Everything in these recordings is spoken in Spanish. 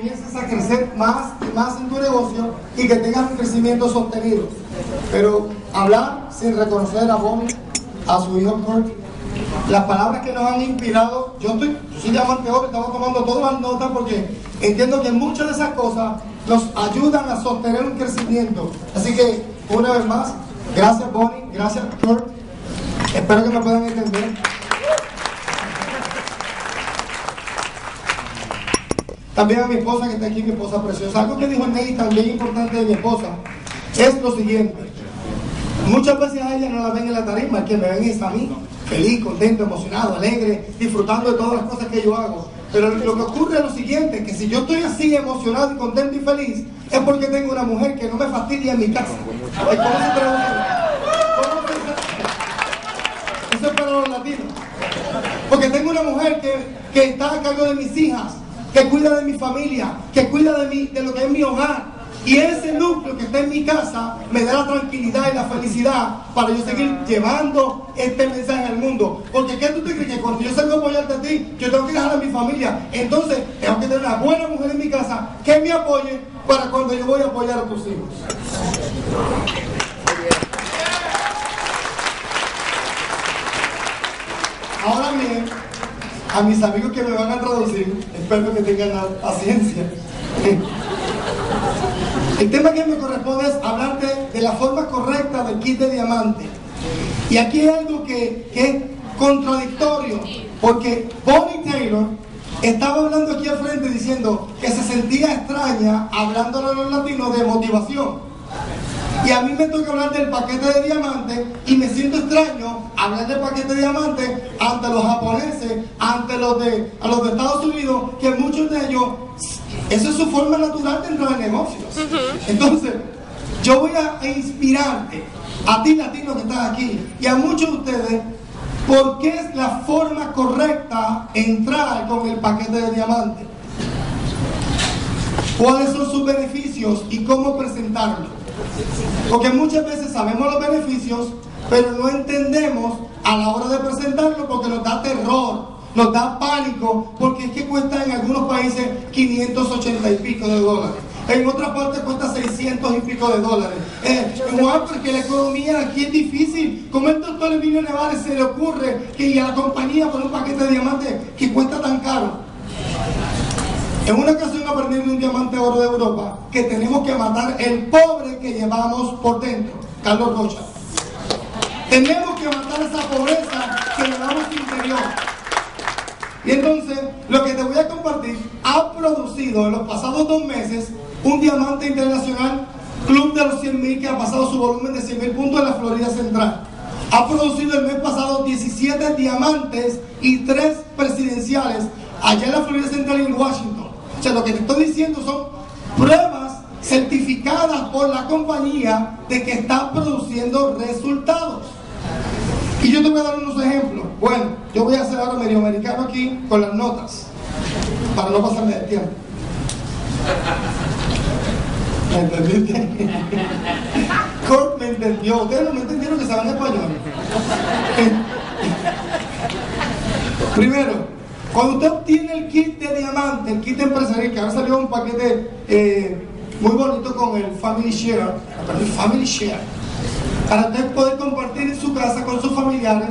Comiences a crecer más y más en tu negocio y que tengas un crecimiento sostenido. Pero hablar sin reconocer a Bonnie, a su hijo Kurt, las palabras que nos han inspirado, yo estoy, yo soy diamante oro, estamos tomando todas las notas porque entiendo que muchas de esas cosas nos ayudan a sostener un crecimiento. Así que, una vez más, gracias Bonnie, gracias Kurt, espero que me puedan entender. También a mi esposa que está aquí, mi esposa preciosa. Algo que dijo Ney también importante de mi esposa es lo siguiente. Muchas veces a ella no la ven en la tarima, que me ven es a mí, feliz, contento, emocionado, alegre, disfrutando de todas las cosas que yo hago. Pero lo que ocurre es lo siguiente, que si yo estoy así emocionado y contento y feliz, es porque tengo una mujer que no me fastidia en mi casa. ¿Cómo se Eso es para los latinos. Porque tengo una mujer que, que está a cargo de mis hijas, que cuida de mi familia, que cuida de, mi, de lo que es mi hogar. Y ese núcleo que está en mi casa me da la tranquilidad y la felicidad para yo seguir llevando este mensaje al mundo. Porque ¿qué tú te crees? Que cuando yo salgo a apoyarte a ti, yo tengo que dejar a mi familia. Entonces, tengo que tener una buena mujer en mi casa que me apoye para cuando yo voy a apoyar a tus hijos. Ahora bien, a mis amigos que me van a traducir, espero que tengan la paciencia. El tema que me corresponde es hablarte de la forma correcta del kit de diamante. Y aquí hay algo que, que es contradictorio, porque Bonnie Taylor estaba hablando aquí al frente diciendo que se sentía extraña hablándole a los latinos de motivación. Y a mí me toca hablar del paquete de diamantes y me siento extraño hablar del paquete de diamantes ante los japoneses, ante los de, a los de Estados Unidos, que muchos de ellos, esa es su forma natural de entrar en negocios. Entonces, yo voy a inspirarte, a ti latino que estás aquí, y a muchos de ustedes, porque es la forma correcta entrar con el paquete de diamantes. ¿Cuáles son sus beneficios y cómo presentarlo? Porque muchas veces sabemos los beneficios, pero no entendemos a la hora de presentarlo porque nos da terror, nos da pánico, porque es que cuesta en algunos países 580 y pico de dólares. En otras partes cuesta 600 y pico de dólares. Eh, porque la economía aquí es difícil. Como el doctor Emilio Nevares se le ocurre que a la compañía por un paquete de diamantes que cuesta tan caro. En una ocasión aprendí de un diamante oro de Europa que tenemos que matar el pobre que llevamos por dentro. Carlos Rocha. Tenemos que matar esa pobreza que llevamos interior. Y entonces, lo que te voy a compartir ha producido en los pasados dos meses un diamante internacional Club de los 100.000 que ha pasado su volumen de 100.000 puntos en la Florida Central. Ha producido el mes pasado 17 diamantes y 3 presidenciales allá en la Florida Central y en Washington. O sea, lo que te estoy diciendo son pruebas certificadas por la compañía de que está produciendo resultados. Y yo te voy a dar unos ejemplos. Bueno, yo voy a hacer ahora medio americano aquí con las notas, para no pasarme de tiempo. ¿Me entendiste? Kurt me entendió. Ustedes no me entendieron que saben español. Primero, cuando usted obtiene el kit de diamante, el kit empresarial, que ahora salió un paquete eh, muy bonito con el Family Share, el Family Share, para usted poder compartir en su casa con sus familiares,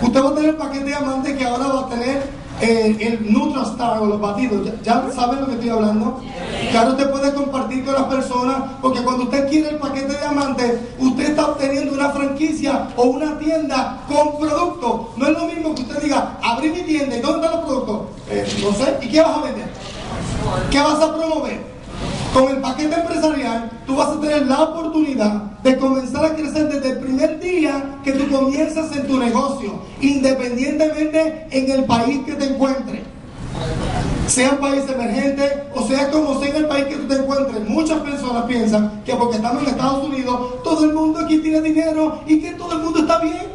usted va a tener el paquete de diamante que ahora va a tener eh, el NutraStar o los batidos. ¿Ya, saben lo que estoy hablando? Claro, usted puede compartir con las personas, porque cuando usted quiere el paquete de diamantes, usted está obteniendo una franquicia o una tienda con productos. No es lo mismo que usted diga, abrí mi tienda y ¿dónde están los productos? Eh, no sé, ¿y qué vas a vender? ¿Qué vas a promover? Con el paquete empresarial, tú vas a tener la oportunidad de comenzar a crecer desde el primer día que tú comienzas en tu negocio, independientemente en el país que te encuentres. sea un país emergente o sea como sea en el país que tú te encuentres, muchas personas piensan que porque estamos en Estados Unidos, todo el mundo aquí tiene dinero y que todo el mundo está bien.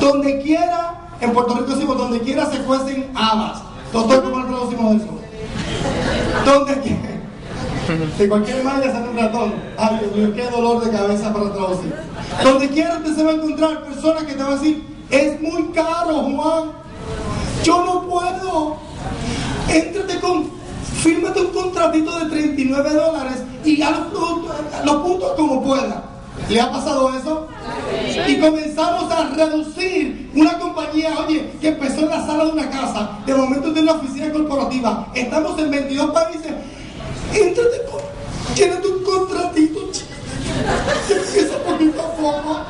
Donde quiera, en Puerto Rico decimos, donde quiera se cuecen habas. Doctor, ¿cómo lo traducimos eso? Donde quiera. De cualquier manera sale un ratón. Ay, Dios mío, qué dolor de cabeza para traducir. Donde quiera usted se va a encontrar personas que te van a decir, es muy caro, Juan. Yo no puedo. Éntrate con, fírmate un contratito de 39 dólares y a los, los puntos como pueda. ¿Le ha pasado eso? Y comenzamos a reducir una compañía, oye, que empezó en la sala de una casa, de momento tiene una oficina corporativa. Estamos en 22 países. Con, llénate un contratito, empieza poquito a poco.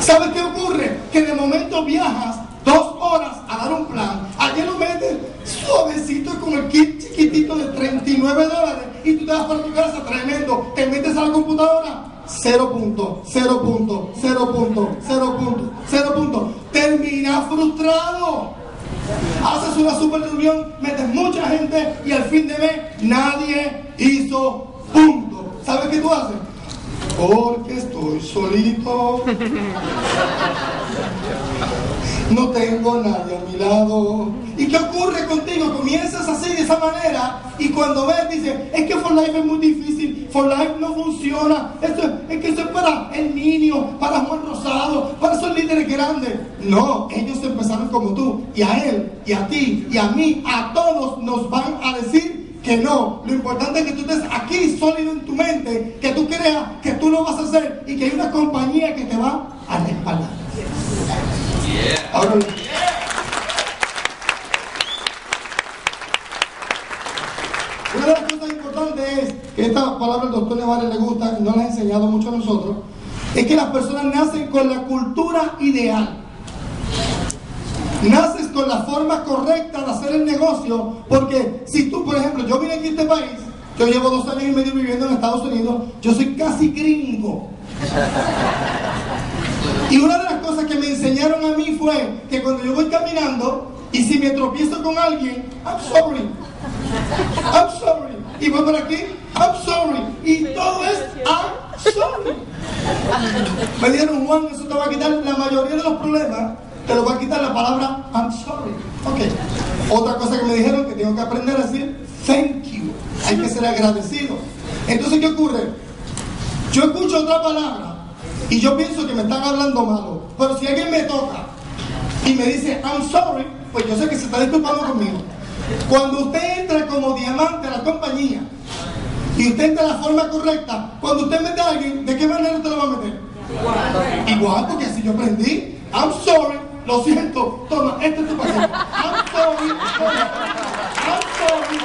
¿Sabes qué ocurre? Que de momento viajas dos horas a dar un plan. Ayer lo metes suavecito con el kit chiquitito de 39 dólares y tú te vas para tu casa tremendo. Te metes a la computadora. Cero punto, cero punto, cero punto, cero punto, cero punto. Termina frustrado. Haces una super reunión, metes mucha gente y al fin de mes nadie hizo punto. ¿Sabes qué tú haces? Porque estoy solito. No tengo nadie a mi lado. ¿Y qué ocurre contigo? Comienzas así, de esa manera, y cuando ves, dices, es que For Life es muy difícil, For Life no funciona, esto, es que eso es para el niño, para Juan Rosado, para esos líderes grandes. No, ellos empezaron como tú, y a él, y a ti, y a mí, a todos nos van a decir que no. Lo importante es que tú estés aquí sólido en tu mente, que tú creas que tú lo vas a hacer y que hay una compañía que te va a respaldar. Ahora, una de las cosas importantes es que esta palabra el doctor Nevares le gusta no la ha enseñado mucho a nosotros, es que las personas nacen con la cultura ideal. Naces con la forma correcta de hacer el negocio, porque si tú, por ejemplo, yo vine aquí a este país, yo llevo dos años y medio viviendo en Estados Unidos, yo soy casi gringo. Y una de las cosas que me enseñaron a mí fue que cuando yo voy caminando y si me tropiezo con alguien, I'm sorry. I'm sorry. Y voy por aquí, I'm sorry. Y todo es I'm sorry. Me dijeron, Juan, eso te va a quitar la mayoría de los problemas, te lo va a quitar la palabra I'm sorry. Ok. Otra cosa que me dijeron que tengo que aprender a decir thank you. Hay que ser agradecido. Entonces, ¿qué ocurre? Yo escucho otra palabra y yo pienso que me están hablando malo. Pero si alguien me toca y me dice, I'm sorry, pues yo sé que se está disculpando conmigo. Cuando usted entra como diamante a la compañía y usted entra de la forma correcta, cuando usted mete a alguien, ¿de qué manera usted lo va a meter? Igual, porque así yo aprendí. I'm sorry, lo siento, toma, este es tu paquete. I'm sorry, I'm sorry.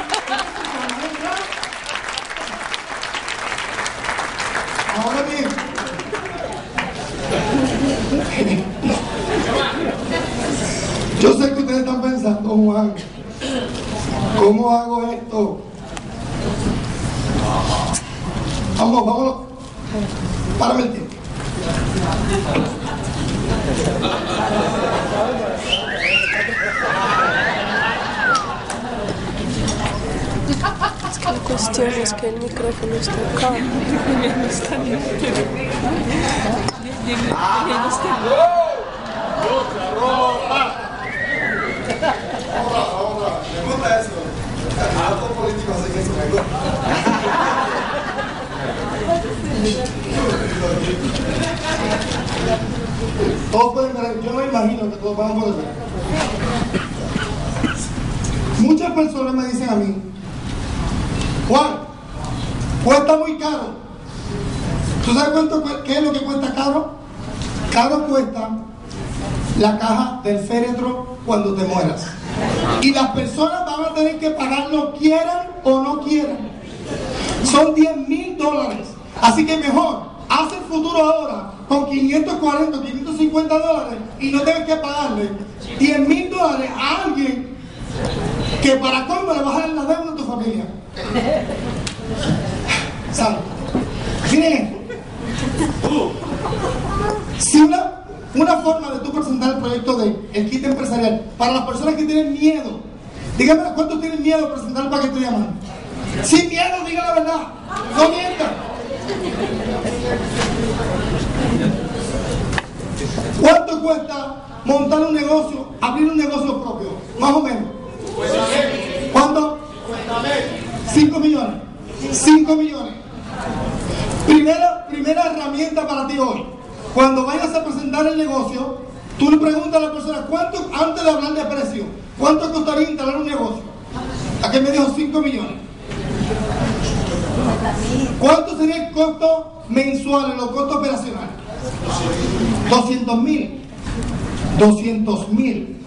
Ahora bien, yo sé que ustedes están pensando, Juan, ¿cómo hago esto? Vamos, vámonos. Párame el tiempo. La cuestión es que el micrófono está acá. Me gusta eso. A otros políticos hacen eso, me gusta. Todos pueden ver, yo no imagino que todos van a poder ver. Muchas personas me dicen a mí, Juan, cuesta muy caro. ¿Tú sabes cuánto, cu- qué es lo que cuesta caro? Caro cuesta la caja del féretro cuando te mueras. Y las personas van a tener que pagarlo quieran o no quieran. Son 10 mil dólares. Así que mejor, haz el futuro ahora con 540, 550 dólares y no tienes que pagarle 10 mil dólares a alguien que para cómo le vas a dar la deuda a tu familia. ¿Sabes? Miren esto. Si una, una forma de tú presentar el proyecto de el kit empresarial para las personas que tienen miedo Dígame cuántos tienen miedo a presentar el paquete de diamante. Sin miedo, diga la verdad. No mientan. ¿Cuánto cuesta montar un negocio, abrir un negocio propio? Más o menos. ¿Cuánto? 5 millones. 5 millones. Primera, primera herramienta para ti hoy. Cuando vayas a presentar el negocio, tú le preguntas a la persona, ¿cuánto, antes de hablar de precio, cuánto costaría instalar un negocio? Aquí me dijo 5 millones. ¿Cuánto sería el costo mensual, los costos operacionales? 200 mil. 200 mil.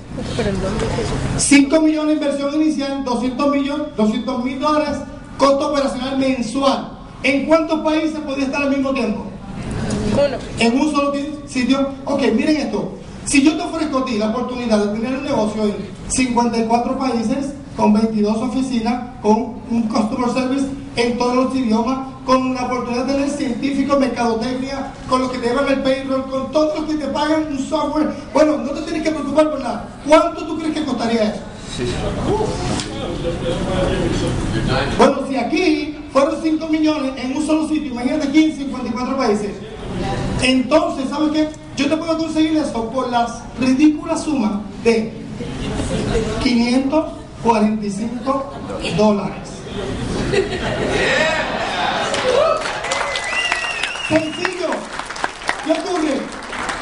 5 millones de inversión inicial, 200 millones, 200 mil dólares, costo operacional mensual. ¿En cuántos países podría estar al mismo tiempo? Uno. En un solo sitio. Ok, miren esto. Si yo te ofrezco a ti la oportunidad de tener un negocio en 54 países, con 22 oficinas, con un customer service en todos los idiomas, con la oportunidad de tener científicos, mercadotecnia, con los que te llevan el payroll, con todos los que te pagan un software. Bueno, no te tienes que preocupar por nada. ¿Cuánto tú crees que costaría eso? Bueno, si aquí fueron 5 millones en un solo sitio, imagínate aquí en 54 países. Entonces, ¿sabes qué? Yo te puedo conseguir eso por las ridículas sumas de 545 dólares. Sencillo. ¿Qué ocurre?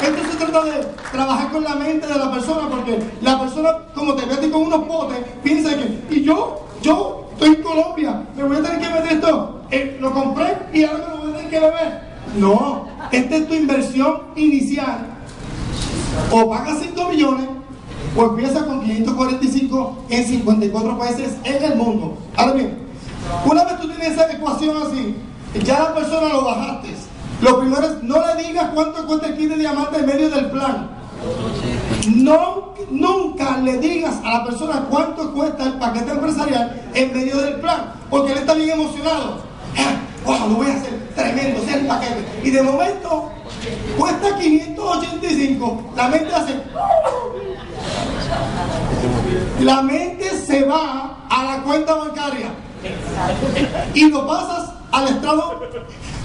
Esto se trata de trabajar con la mente de la persona, porque la persona, como te mete con unos potes, piensa que, y yo, yo estoy en Colombia, me voy a tener que meter esto, eh, lo compré y ahora me lo voy a tener que beber. No, esta es tu inversión inicial. O pagas 5 millones, o empieza con 545 en 54 países en el mundo. Ahora bien, una vez tú tienes esa ecuación así, ya la persona lo bajaste. Lo primero es, no le digas cuánto cuesta el kit de diamante en medio del plan. No, nunca le digas a la persona cuánto cuesta el paquete empresarial en medio del plan, porque él está bien emocionado. ¡Wow! Lo voy a hacer tremendo, sea el paquete. Y de momento cuesta 585. La mente hace. La mente se va a la cuenta bancaria y lo pasas al estrado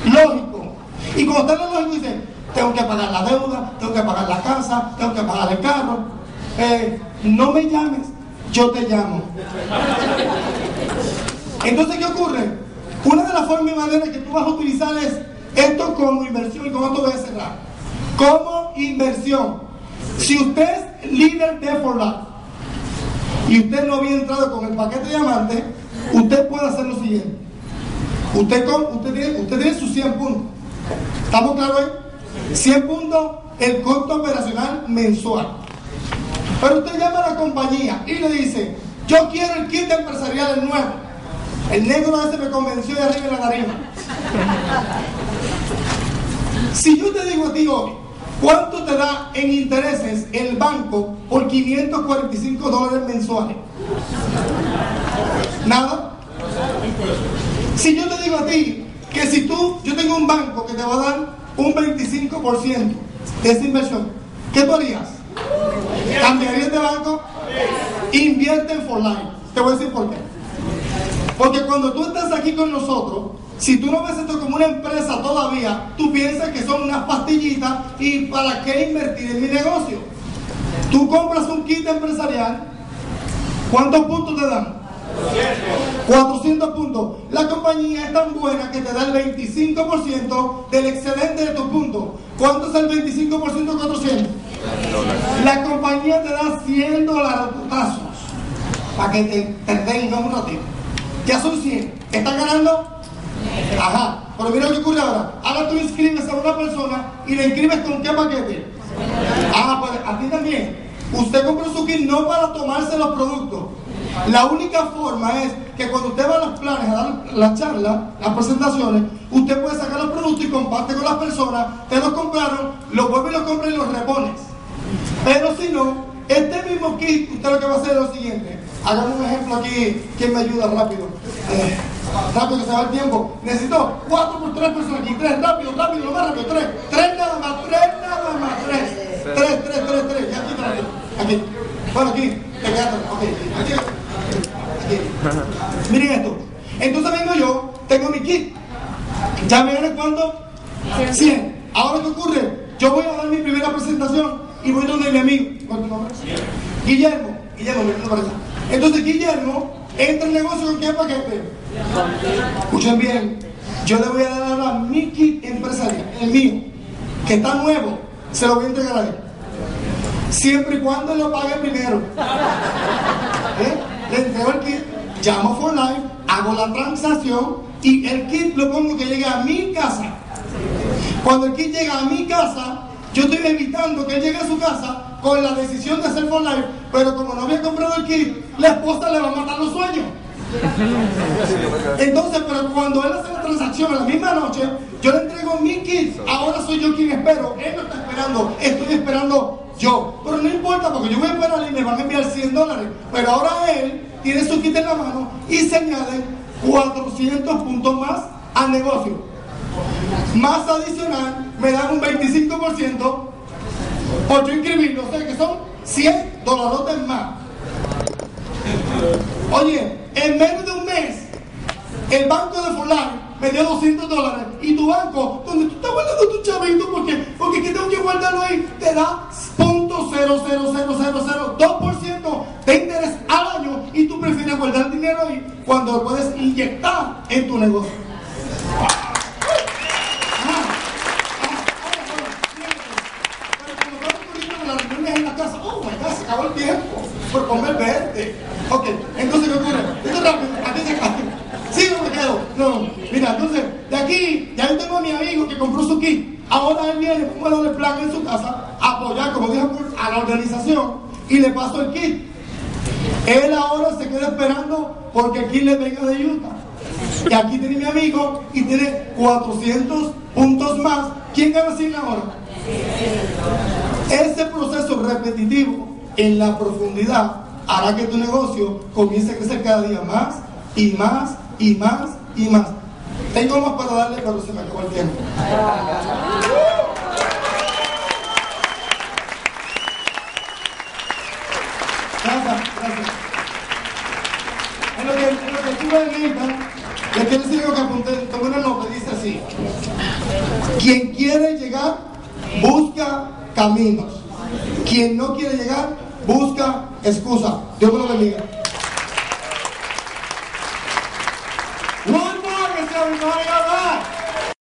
lógico. Y cuando está en lo lógico dice, tengo que pagar la deuda, tengo que pagar la casa, tengo que pagar el carro. Eh, no me llames, yo te llamo. Entonces, ¿qué ocurre? Una de las formas y maneras que tú vas a utilizar es esto como inversión y con esto voy a cerrar. Como inversión. Si usted es líder de For Life y usted no había entrado con el paquete de diamante, usted puede hacer lo siguiente. Usted, usted, tiene, usted tiene sus 100 puntos. ¿Estamos claros ahí? 100 puntos el costo operacional mensual. Pero usted llama a la compañía y le dice, yo quiero el kit empresarial nuevo. El negro ese me convenció de arriba de la tarima. Si yo te digo a ti hoy, ¿cuánto te da en intereses el banco por 545 dólares mensuales? ¿Nada? Si yo te digo a ti que si tú, yo tengo un banco que te va a dar un 25% de esa inversión, ¿qué tú harías? ¿Cambiarías de banco? Invierte en For Life. Te voy a decir por qué. Porque cuando tú estás aquí con nosotros, si tú no ves esto como una empresa todavía, tú piensas que son unas pastillitas y para qué invertir en mi negocio. Tú compras un kit empresarial, ¿cuántos puntos te dan? 400 puntos. La compañía es tan buena que te da el 25% del excedente de tus puntos. ¿Cuánto es el 25% de 400? La compañía te da 100 dólares putazos para que te, te un ratito. Ya son 100. ¿Están ganando? Ajá. Pero mira lo que ocurre ahora. Ahora tú inscribes a una persona y le inscribes con qué paquete. Ah, pues a ti también. Usted compró su kit no para tomarse los productos. La única forma es que cuando usted va a los planes a dar la charla, las presentaciones, usted puede sacar los productos y comparte con las personas, te los compraron, los vuelve y los compra y los repones. Pero si no, este mismo kit, usted lo que va a hacer es lo siguiente. Hagamos un ejemplo aquí. ¿Quién me ayuda rápido? Eh, rápido que se va el tiempo. Necesito cuatro por tres personas aquí. Tres, rápido, rápido, lo más rápido. Tres. Tres nada más, tres nada más. Tres. Tres, tres, tres, tres. Ya aquí, aquí. Aquí. Bueno, aquí. Te quedaste. Ok. Aquí. Miren esto. Entonces vengo yo, tengo mi kit. ¿Ya me gané cuánto? 100. Ahora, ¿qué ocurre? Yo voy a dar mi primera presentación y voy donde mi amigo. ¿Cuál es tu nombre? Guillermo. Guillermo, mi nombre Entonces, Guillermo entra en negocio con qué paquete. Escuchen bien. Yo le voy a dar ahora mi kit empresarial, el mío, que está nuevo. Se lo voy a entregar a él. Siempre y cuando lo pague primero. ¿Eh? Le entrego el kit, llamo for life, hago la transacción y el kit lo pongo que llegue a mi casa. Cuando el kit llega a mi casa, yo estoy evitando que él llegue a su casa con la decisión de hacer for life, pero como no había comprado el kit, la esposa le va a matar los sueños. Entonces, pero cuando él hace la transacción en la misma noche, yo le entrego mi kit, ahora soy yo quien espero, él no está esperando, estoy esperando yo. Pero no importa porque yo voy a esperar y me van a enviar 100 dólares, pero ahora él tiene su kit en la mano y se añade 400 puntos más al negocio. Más adicional, me dan un 25% por yo o sea que son 100 dólares más. Oye, en menos de un mes, el banco de Fulano me dio 200 dólares y tu banco, donde tú estás guardando tu chavito, porque, porque que tengo que guardarlo ahí, te da .00002% de interés al año y tú prefieres guardar dinero ahí cuando lo puedes inyectar en tu negocio. en la casa, oh my God, se acabó el tiempo comer verde. Ok, entonces, ¿qué ocurre? Esto rápido, aquí se. ¿Sí o me quedo? No, mira, entonces, de aquí, ya yo tengo a mi amigo que compró su kit. Ahora él viene, pongo el plan en su casa, apoyar, como dijo, a la organización y le paso el kit. Él ahora se queda esperando porque el kit le venga de Utah. Y aquí tiene mi amigo y tiene 400 puntos más. ¿Quién gana 100 ahora? Ese proceso repetitivo en la profundidad hará que tu negocio comience a crecer cada día más y más y más y más. Tengo más para darle, pero se me acabó el tiempo. Gracias, gracias. En lo que, en lo que estuve en decir lo que apunté, tomé una nota, dice así. Quien quiere llegar, busca caminos. Quien no quiere llegar, busca excusa. Dios me lo bendiga.